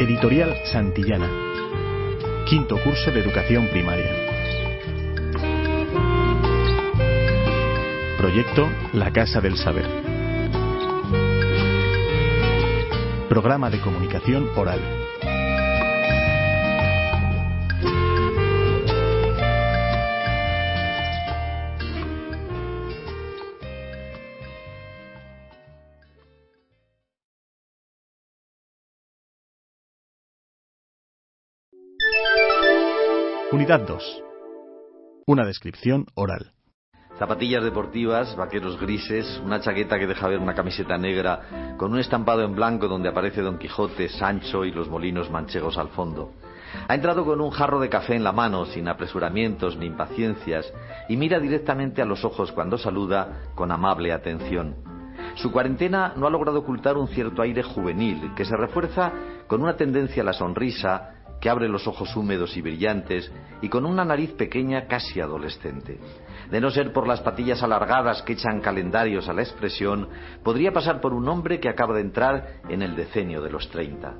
Editorial Santillana. Quinto curso de educación primaria. Proyecto La Casa del Saber. Programa de comunicación oral. Unidad 2. Una descripción oral. Zapatillas deportivas, vaqueros grises, una chaqueta que deja ver una camiseta negra, con un estampado en blanco donde aparece Don Quijote, Sancho y los molinos manchegos al fondo. Ha entrado con un jarro de café en la mano, sin apresuramientos ni impaciencias, y mira directamente a los ojos cuando saluda con amable atención. Su cuarentena no ha logrado ocultar un cierto aire juvenil, que se refuerza con una tendencia a la sonrisa, que abre los ojos húmedos y brillantes y con una nariz pequeña casi adolescente. De no ser por las patillas alargadas que echan calendarios a la expresión, podría pasar por un hombre que acaba de entrar en el decenio de los treinta.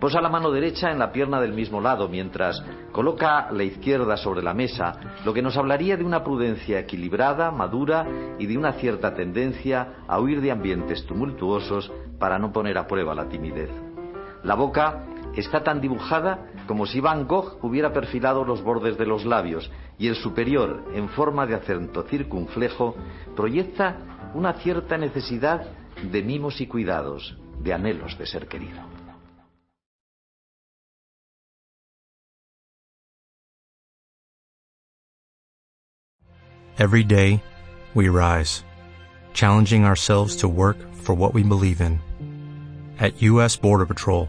Posa la mano derecha en la pierna del mismo lado mientras coloca la izquierda sobre la mesa, lo que nos hablaría de una prudencia equilibrada, madura y de una cierta tendencia a huir de ambientes tumultuosos para no poner a prueba la timidez. La boca está tan dibujada como si Van Gogh hubiera perfilado los bordes de los labios y el superior, en forma de acento circunflejo, proyecta una cierta necesidad de mimos y cuidados, de anhelos de ser querido. Every day, we rise, challenging ourselves to work for what we believe in. At U.S. Border Patrol,